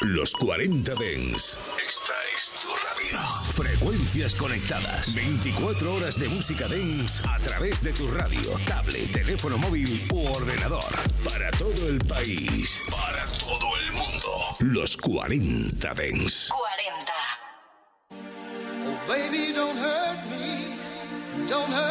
Los 40 Dens. Esta es tu radio. Frecuencias conectadas. 24 horas de música Dens a través de tu radio, tablet, teléfono móvil u ordenador. Para todo el país. Para todo el mundo. Los 40 Dens. 40. Oh, baby, don't hurt me. Don't hurt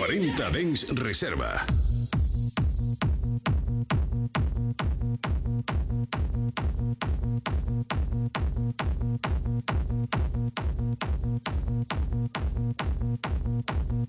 40 Dens Reserva.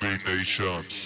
Zombie Nation.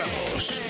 Ramos.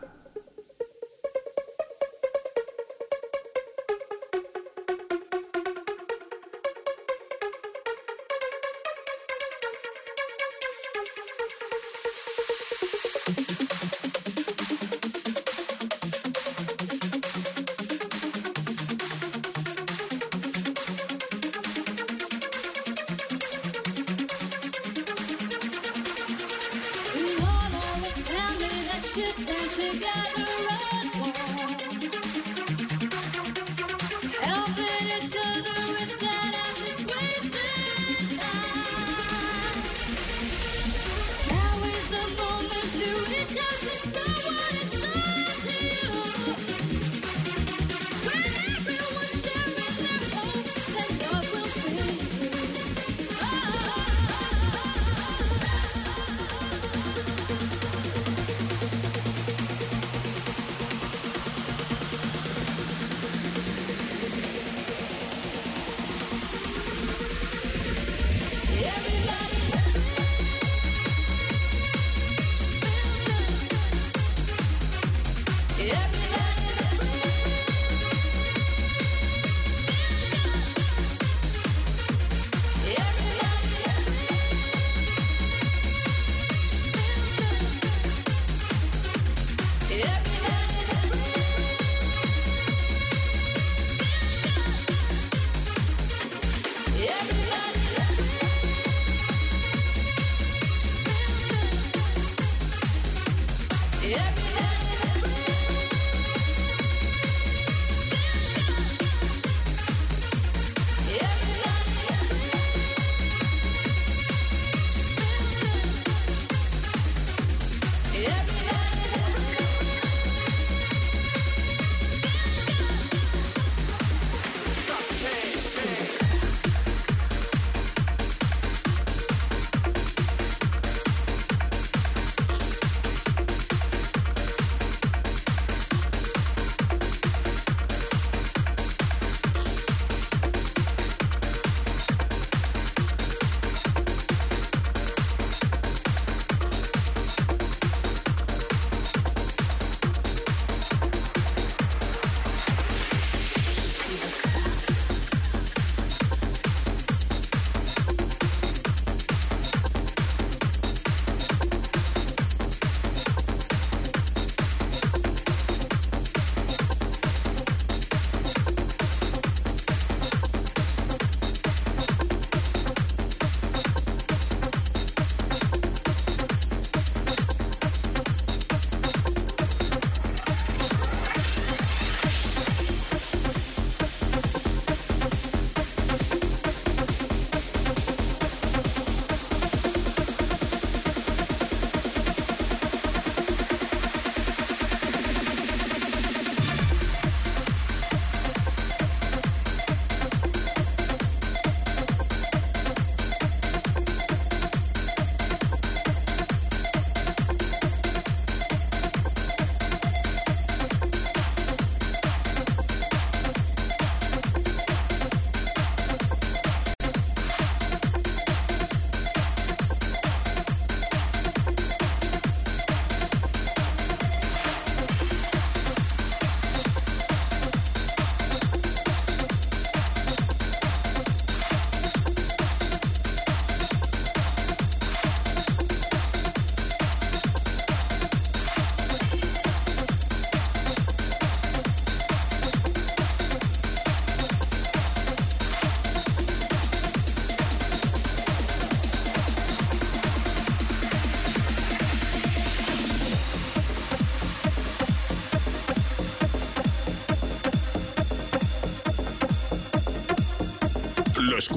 Let me, let me.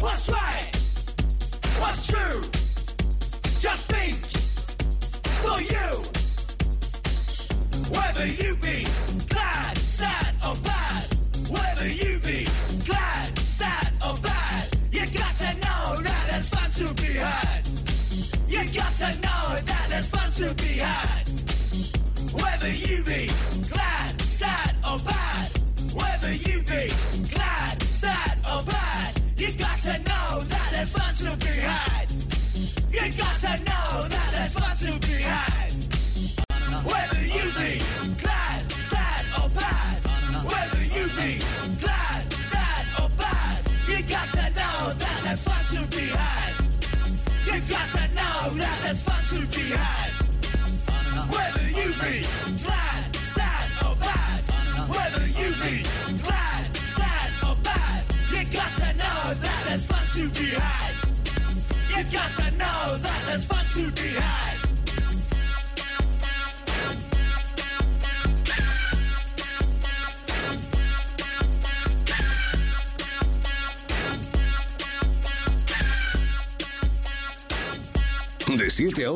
What's right? What's true? Just think for you. Whether you be glad, sad, or bad, whether you be glad, sad, or bad, you got to know that it's fun to be had. You got to know that it's fun to be had. Whether you be glad, sad, or bad, whether you be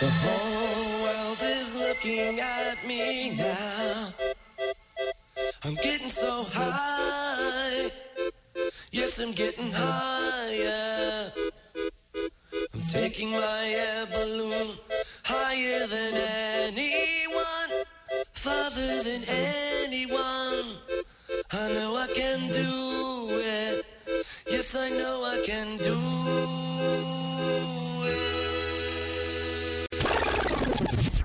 The whole world is looking at me now.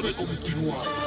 Debe continuar.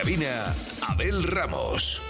cabina, Abel Ramos.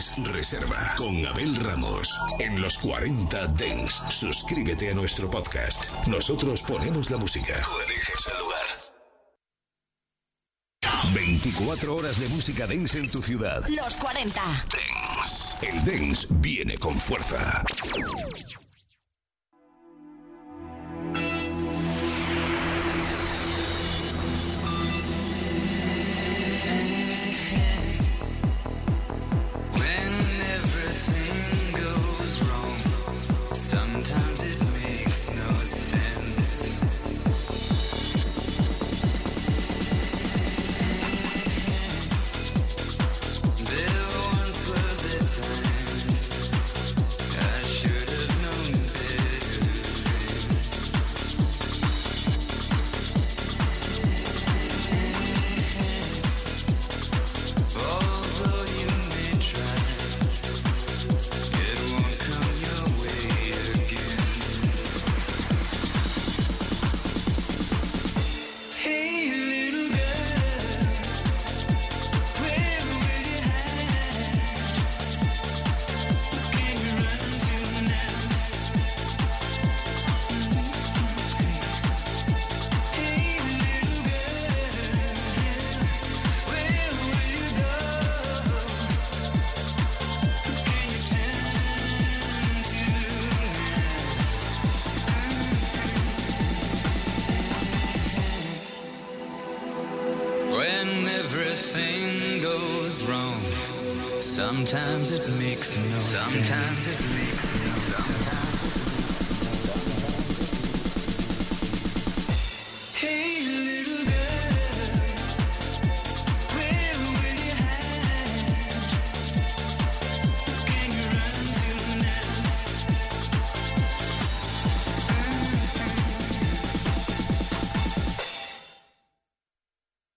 40 Dens Reserva con Abel Ramos. En los 40 Dens, suscríbete a nuestro podcast. Nosotros ponemos la música. Tú eliges el lugar. 24 horas de música dance en tu ciudad. Los 40. El dance viene con fuerza. Sometimes it makes no Sometimes